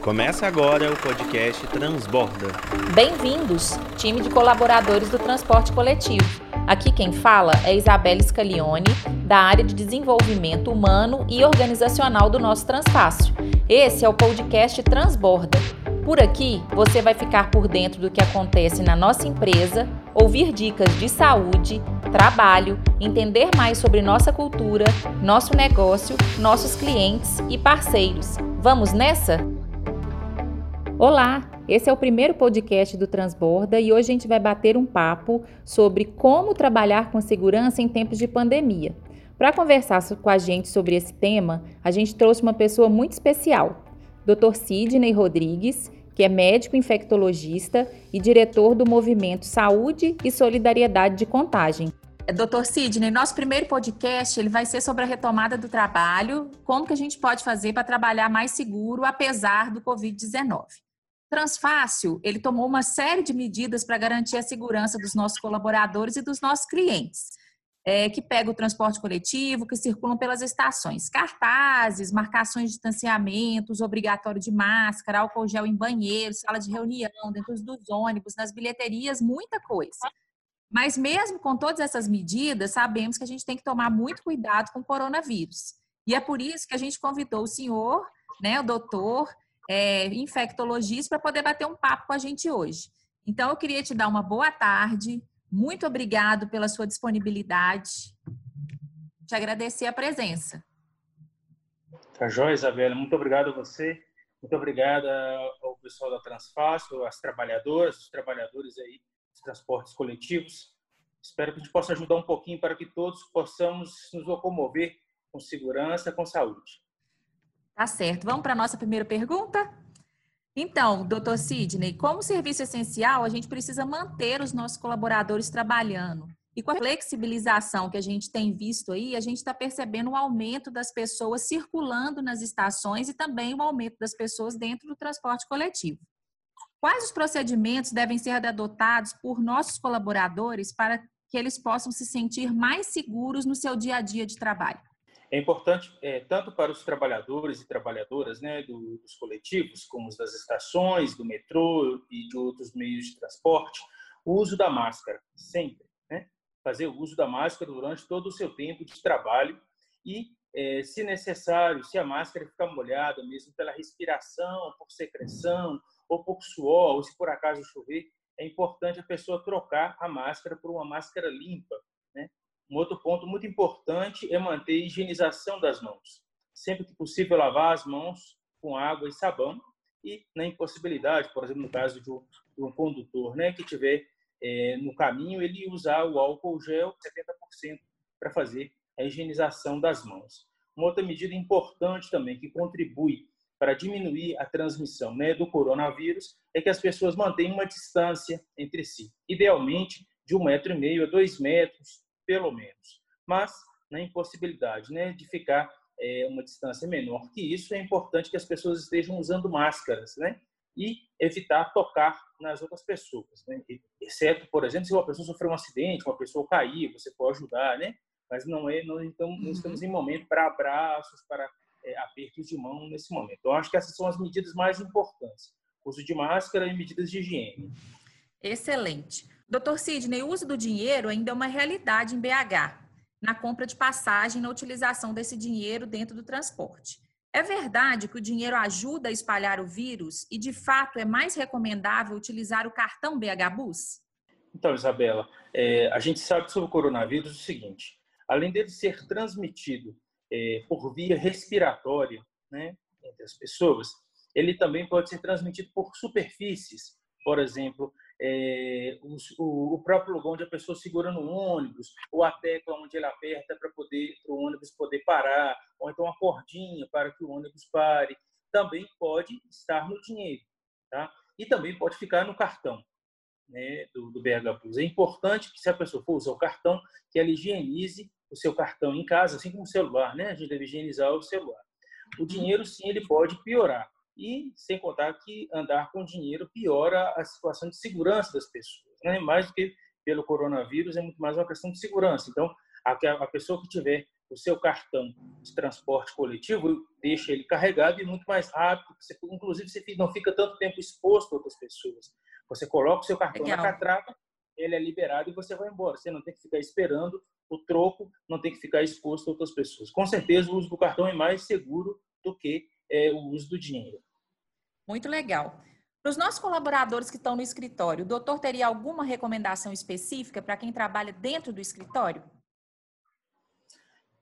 Começa agora o podcast Transborda. Bem-vindos, time de colaboradores do transporte coletivo. Aqui quem fala é Isabela Scalione, da área de desenvolvimento humano e organizacional do nosso Transfácil. Esse é o podcast Transborda. Por aqui, você vai ficar por dentro do que acontece na nossa empresa, ouvir dicas de saúde, trabalho, entender mais sobre nossa cultura, nosso negócio, nossos clientes e parceiros. Vamos nessa? Olá, esse é o primeiro podcast do Transborda e hoje a gente vai bater um papo sobre como trabalhar com segurança em tempos de pandemia. Para conversar com a gente sobre esse tema, a gente trouxe uma pessoa muito especial, Dr. Sidney Rodrigues, que é médico infectologista e diretor do movimento Saúde e Solidariedade de Contagem. Doutor Sidney, nosso primeiro podcast ele vai ser sobre a retomada do trabalho, como que a gente pode fazer para trabalhar mais seguro apesar do Covid-19. Transfácil, ele tomou uma série de medidas para garantir a segurança dos nossos colaboradores e dos nossos clientes, é, que pegam o transporte coletivo, que circulam pelas estações. Cartazes, marcações de distanciamento, obrigatório de máscara, álcool gel em banheiro, sala de reunião, dentro dos ônibus, nas bilheterias, muita coisa. Mas mesmo com todas essas medidas, sabemos que a gente tem que tomar muito cuidado com o coronavírus. E é por isso que a gente convidou o senhor, né, o doutor, é, infectologista, para poder bater um papo com a gente hoje. Então, eu queria te dar uma boa tarde. Muito obrigado pela sua disponibilidade. Te agradecer a presença. Tá joia, Isabela. Muito obrigado a você. Muito obrigada ao pessoal da Transfácil, às trabalhadoras, os trabalhadores aí dos transportes coletivos. Espero que a gente possa ajudar um pouquinho para que todos possamos nos locomover com segurança, com saúde. Tá certo. Vamos para a nossa primeira pergunta? Então, doutor Sidney, como serviço essencial, a gente precisa manter os nossos colaboradores trabalhando. E com a flexibilização que a gente tem visto aí, a gente está percebendo o aumento das pessoas circulando nas estações e também o aumento das pessoas dentro do transporte coletivo. Quais os procedimentos devem ser adotados por nossos colaboradores para que eles possam se sentir mais seguros no seu dia a dia de trabalho? É importante, é, tanto para os trabalhadores e trabalhadoras né, dos coletivos, como os das estações, do metrô e de outros meios de transporte, o uso da máscara, sempre. Né? Fazer o uso da máscara durante todo o seu tempo de trabalho e, é, se necessário, se a máscara ficar molhada, mesmo pela respiração, por secreção, ou por suor, ou se por acaso chover, é importante a pessoa trocar a máscara por uma máscara limpa, um outro ponto muito importante é manter a higienização das mãos. Sempre que possível, lavar as mãos com água e sabão. E, na impossibilidade, por exemplo, no caso de um, condutor né, que tiver é, no caminho, ele usar o álcool gel 70% para fazer a higienização das mãos. Uma outra medida importante também que contribui para diminuir a transmissão né, do coronavírus é que as pessoas mantenham uma distância entre si, idealmente de um metro e meio a dois metros, pelo menos. Mas, na impossibilidade né, de ficar é, uma distância menor que isso, é importante que as pessoas estejam usando máscaras, né? E evitar tocar nas outras pessoas, né? Exceto, por exemplo, se uma pessoa sofreu um acidente, uma pessoa cair, você pode ajudar, né? Mas não é, não, então, não estamos em momento para abraços, para é, apertos de mão nesse momento. Então, acho que essas são as medidas mais importantes: uso de máscara e medidas de higiene. Excelente. Doutor Sidney, o uso do dinheiro ainda é uma realidade em BH, na compra de passagem, na utilização desse dinheiro dentro do transporte. É verdade que o dinheiro ajuda a espalhar o vírus e, de fato, é mais recomendável utilizar o cartão BH Bus? Então, Isabela, é, a gente sabe sobre o coronavírus o seguinte: além dele ser transmitido é, por via respiratória né, entre as pessoas, ele também pode ser transmitido por superfícies, por exemplo, é, o, o, próprio lugar onde a pessoa segura no ônibus, ou a tecla onde ele aperta para poder o ônibus poder parar, ou então a cordinha para que o ônibus pare, também pode estar no dinheiro, tá? E também pode ficar no cartão né, do, do BH Plus. É importante que se a pessoa for usar o cartão, que ela higienize o seu cartão em casa, assim como o celular, né? A gente deve higienizar o celular. O dinheiro, sim, ele pode piorar. E sem contar que andar com dinheiro piora a situação de segurança das pessoas, né? Mais do que pelo coronavírus, é muito mais uma questão de segurança. Então, a, pessoa que tiver o seu cartão de transporte coletivo, deixa ele carregado e muito mais rápido. Você, inclusive, você não fica tanto tempo exposto a outras pessoas. Você coloca o seu cartão Legal. na catraca, ele é liberado e você vai embora. Você não tem que ficar esperando o troco, não tem que ficar exposto a outras pessoas. Com certeza, o uso do cartão é mais seguro do que é, o uso do dinheiro. Muito legal. Para os nossos colaboradores que estão no escritório, o doutor teria alguma recomendação específica para quem trabalha dentro do escritório?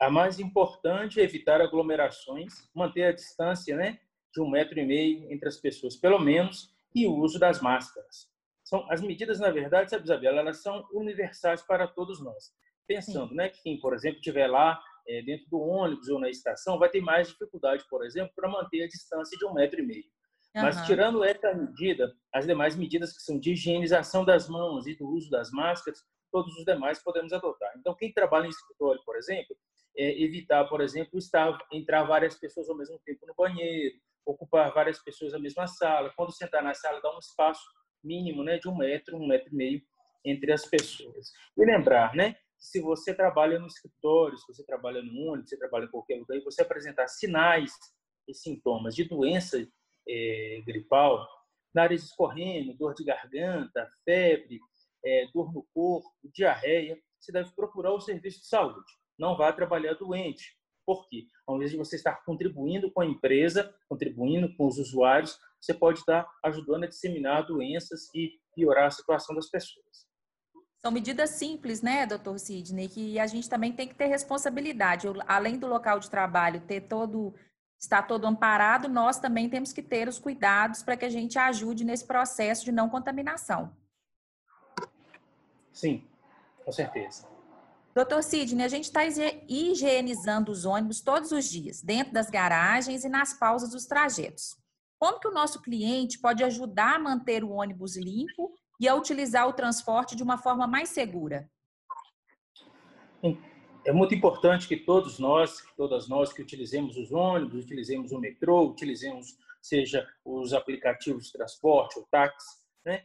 A mais importante é evitar aglomerações, manter a distância né, de um metro e meio entre as pessoas, pelo menos, e o uso das máscaras. São, as medidas, na verdade, sabe, Isabela, elas são universais para todos nós. Pensando né, que quem, por exemplo, estiver lá é, dentro do ônibus ou na estação vai ter mais dificuldade, por exemplo, para manter a distância de um metro e meio. Mas tirando essa medida, as demais medidas que são de higienização das mãos e do uso das máscaras, todos os demais podemos adotar. Então, quem trabalha em escritório, por exemplo, é evitar, por exemplo, estar, entrar várias pessoas ao mesmo tempo no banheiro, ocupar várias pessoas na mesma sala. Quando sentar na sala, dá um espaço mínimo né, de um metro, um metro e meio entre as pessoas. E lembrar, né, se você trabalha no escritório, se você trabalha no ônibus, se você trabalha em qualquer lugar, e você apresentar sinais e sintomas de doença é, gripal, nariz escorrendo, dor de garganta, febre, é, dor no corpo, diarreia, você deve procurar o serviço de saúde. Não vá trabalhar doente. Por quê? Ao invés de você estar contribuindo com a empresa, contribuindo com os usuários, você pode estar ajudando a disseminar doenças e piorar a situação das pessoas. São medidas simples, né, doutor Sidney, que a gente também tem que ter responsabilidade. Além do local de trabalho ter todo está todo amparado, nós também temos que ter os cuidados para que a gente ajude nesse processo de não contaminação. Sim, com certeza. Doutor Sidney, a gente está higienizando os ônibus todos os dias, dentro das garagens e nas pausas dos trajetos. Como que o nosso cliente pode ajudar a manter o ônibus limpo e a utilizar o transporte de uma forma mais segura? É muito importante que todos nós, todas nós que utilizemos os ônibus, utilizemos o metrô, utilizemos seja os aplicativos de transporte, o táxi, né?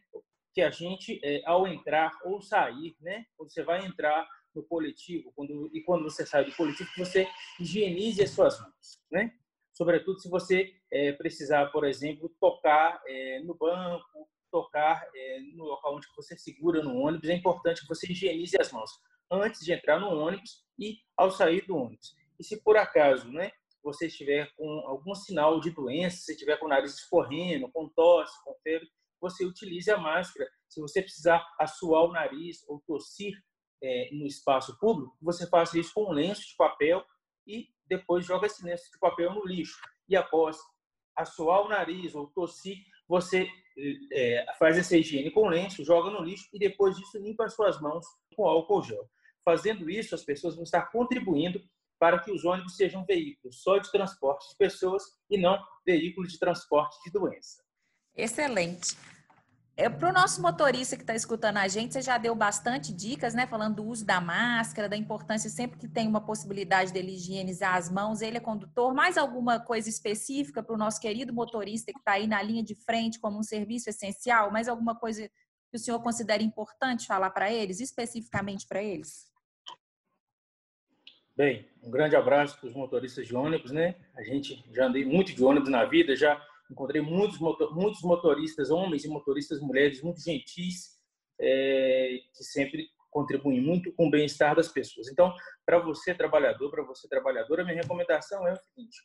Que a gente, é, ao entrar ou sair, né? Quando você vai entrar no coletivo, quando e quando você sai do coletivo, que você higienize as suas mãos, né? Sobretudo se você é, precisar, por exemplo, tocar é, no banco, tocar é, no local onde você segura no ônibus, é importante que você higienize as mãos antes de entrar no ônibus e ao sair do ônibus. E se por acaso, né, você estiver com algum sinal de doença, se estiver com o nariz escorrendo, com tosse, com febre, você utilize a máscara. Se você precisar assoar o nariz ou tossir é, no espaço público, você faça isso com um lenço de papel e depois joga esse lenço de papel no lixo. E após assoar o nariz ou tossir, você é, faz essa higiene com lenço, joga no lixo e depois disso limpa as suas mãos com álcool gel. Fazendo isso, as pessoas vão estar contribuindo para que os ônibus sejam veículos só de transporte de pessoas e não veículos de transporte de doença. Excelente. É, Para o nosso motorista que está escutando a gente, você já deu bastante dicas, né? Falando do uso da máscara, da importância sempre que tem uma possibilidade dele higienizar as mãos, ele é condutor. Mais alguma coisa específica para o nosso querido motorista que está aí na linha de frente como um serviço essencial? Mais alguma coisa que o senhor considera importante falar para eles, especificamente para eles? Bem, um grande abraço para os motoristas de ônibus, né? A gente já andei muito de ônibus na vida, já encontrei muitos, motor, muitos motoristas, homens e motoristas mulheres, muito gentis, é, que sempre contribuem muito com o bem-estar das pessoas. Então, para você trabalhador, para você trabalhadora, minha recomendação é o seguinte: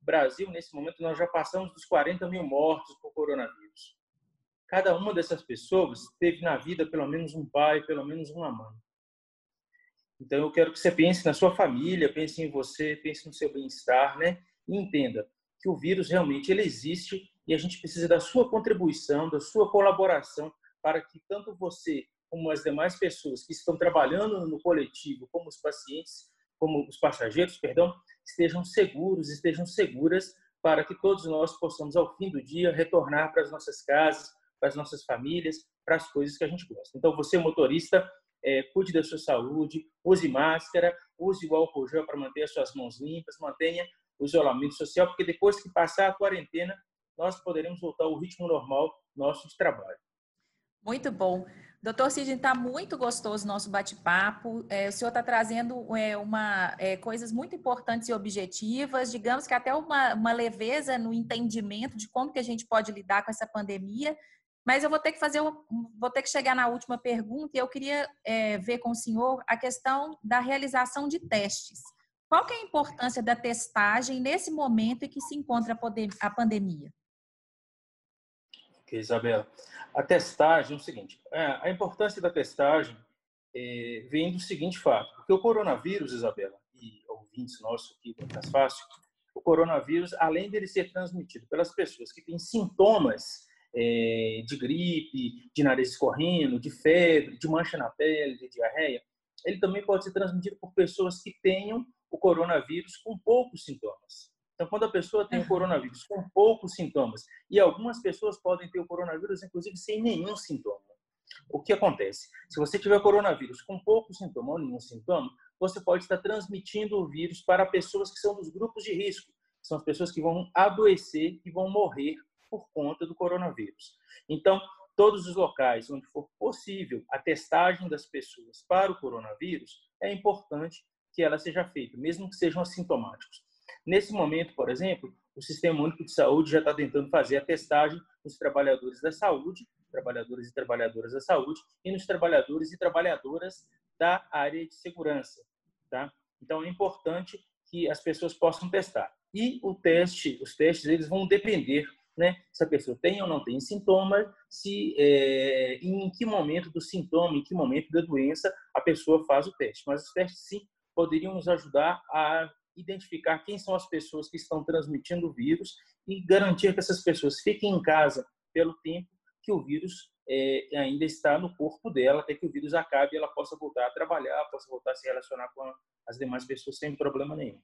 Brasil, nesse momento, nós já passamos dos 40 mil mortos por coronavírus. Cada uma dessas pessoas teve na vida pelo menos um pai, pelo menos uma mãe. Então, eu quero que você pense na sua família, pense em você, pense no seu bem-estar, né? E entenda que o vírus realmente ele existe e a gente precisa da sua contribuição, da sua colaboração para que tanto você como as demais pessoas que estão trabalhando no coletivo, como os pacientes, como os passageiros, perdão, estejam seguros, estejam seguras para que todos nós possamos ao fim do dia retornar para as nossas casas, para as nossas famílias, para as coisas que a gente gosta. Então, você motorista, é, cuide da sua saúde, use máscara, use o álcool gel para manter as suas mãos limpas, mantenha o isolamento social, porque depois que passar a quarentena, nós poderemos voltar ao ritmo normal nosso de trabalho. Muito bom. Doutor Sidney, está muito gostoso o nosso bate-papo. É, o senhor está trazendo é, uma, é, coisas muito importantes e objetivas, digamos que até uma, uma, leveza no entendimento de como que a gente pode lidar com essa pandemia. Mas eu vou ter que fazer, vou ter que chegar na última pergunta e eu queria é, ver com o senhor a questão da realização de testes. Qual que é a importância da testagem nesse momento em que se encontra a pandemia? Ok, Isabela. A testagem é o seguinte: é, a importância da testagem é, vem do seguinte fato, porque o coronavírus, Isabela, e ouvintes nossos aqui do Mais Fácil, o coronavírus, além dele ser transmitido pelas pessoas que têm sintomas é, de gripe, de nariz escorrendo, de febre, de mancha na pele, de diarreia, ele também pode ser transmitido por pessoas que tenham o coronavírus com poucos sintomas. Então, quando a pessoa tem o coronavírus com poucos sintomas, e algumas pessoas podem ter o coronavírus, inclusive, sem nenhum sintoma. O que acontece? Se você tiver coronavírus com pouco sintoma ou nenhum sintoma, você pode estar transmitindo o vírus para pessoas que são dos grupos de risco. São as pessoas que vão adoecer e vão morrer por conta do coronavírus. Então, todos os locais onde for possível a testagem das pessoas para o coronavírus, é importante que ela seja feita, mesmo que sejam assintomáticos. Nesse momento, por exemplo, o Sistema Único de Saúde já está tentando fazer a testagem nos trabalhadores da saúde, trabalhadores e trabalhadoras da saúde, e nos trabalhadores e trabalhadoras da área de segurança. Tá? Então, é importante que as pessoas possam testar. E o teste, os testes, eles vão depender né, se a pessoa tem ou não tem sintoma, se é, em que momento do sintoma, em que momento da doença a pessoa faz o teste. Mas os testes, sim, poderiam nos ajudar a identificar quem são as pessoas que estão transmitindo o vírus e garantir que essas pessoas fiquem em casa pelo tempo que o vírus é, ainda está no corpo dela, até que o vírus acabe e ela possa voltar a trabalhar, possa voltar a se relacionar com as demais pessoas sem problema nenhum.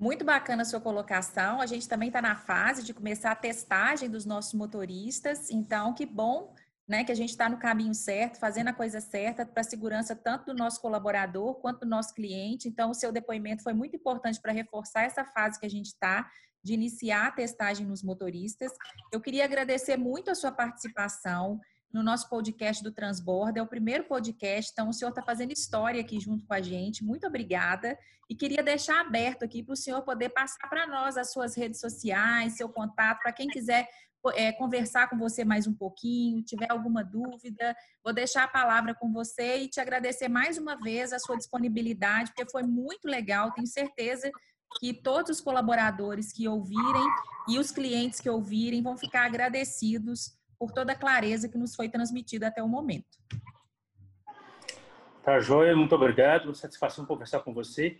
Muito bacana a sua colocação. A gente também está na fase de começar a testagem dos nossos motoristas. Então, que bom né, que a gente está no caminho certo, fazendo a coisa certa para a segurança tanto do nosso colaborador quanto do nosso cliente. Então, o seu depoimento foi muito importante para reforçar essa fase que a gente está de iniciar a testagem nos motoristas. Eu queria agradecer muito a sua participação no nosso podcast do Transborda. É o primeiro podcast, então o senhor está fazendo história aqui junto com a gente. Muito obrigada. E queria deixar aberto aqui para o senhor poder passar para nós as suas redes sociais, seu contato, para quem quiser é, conversar com você mais um pouquinho, tiver alguma dúvida, vou deixar a palavra com você e te agradecer mais uma vez a sua disponibilidade, porque foi muito legal, tenho certeza que todos os colaboradores que ouvirem e os clientes que ouvirem vão ficar agradecidos por toda a clareza que nos foi transmitida até o momento. Tá, Joia, muito obrigado, uma satisfação conversar com você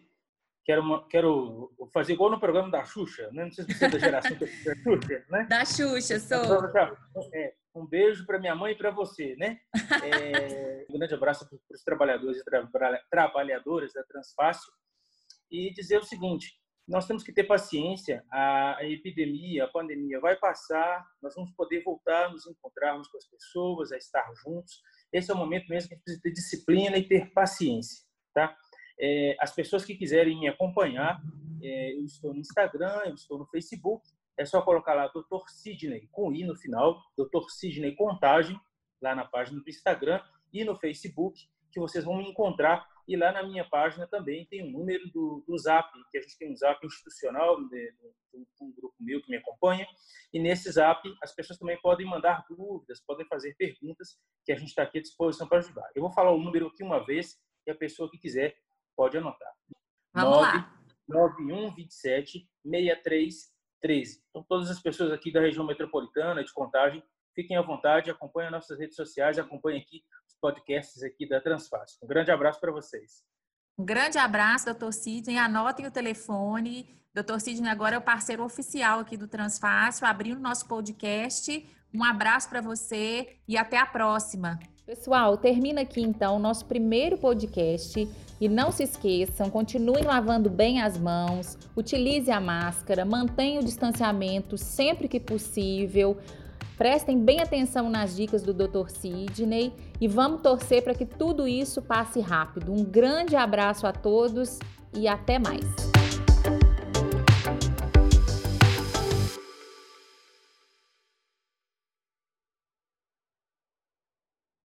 quero, uma, quero fazer igual no programa da Xuxa, né? Não sei se você é da geração da Xuxa, né? Da Xuxa, sou. É, um beijo para minha mãe e para você, né? É, um grande abraço para os trabalhadores e tra trabalhadoras da Transfácil e dizer o seguinte: nós temos que ter paciência. A, epidemia, a pandemia vai passar, nós vamos poder voltar nos encontrarmos com as pessoas, a estar juntos. Esse é o momento mesmo que a gente precisa ter disciplina e ter paciência, tá? É, as pessoas que quiserem me acompanhar, é, eu estou no Instagram, eu estou no Facebook. É só colocar lá Dr. Sidney com i no final, Dr. Sidney Contagem, lá na página do Instagram e no Facebook, que vocês vão me encontrar. E lá na minha página também tem o um número do, do Zap, que a gente tem um Zap institucional, de, um grupo meu que me acompanha. E nesse Zap, as pessoas também podem mandar dúvidas, podem fazer perguntas, que a gente está aqui à disposição para ajudar. Eu vou falar o número aqui uma vez, e a pessoa que quiser Pode anotar. Vamos 9, lá. 9127 6313. Então, todas as pessoas aqui da região metropolitana, de Contagem, fiquem à vontade, acompanhem nossas redes sociais, acompanhem aqui podcasts aqui da Transfácil. Um grande abraço para vocês. Um grande abraço, doutor Sidney. Anotem o telefone. Doutor Sidney agora é o parceiro oficial aqui do Transfácil, abrindo nosso podcast. Um abraço para você e até a próxima. Pessoal, termina aqui então o nosso primeiro podcast. E não se esqueçam, continuem lavando bem as mãos, utilize a máscara, mantenha o distanciamento sempre que possível. Prestem bem atenção nas dicas do Dr. Sidney e vamos torcer para que tudo isso passe rápido. Um grande abraço a todos e até mais.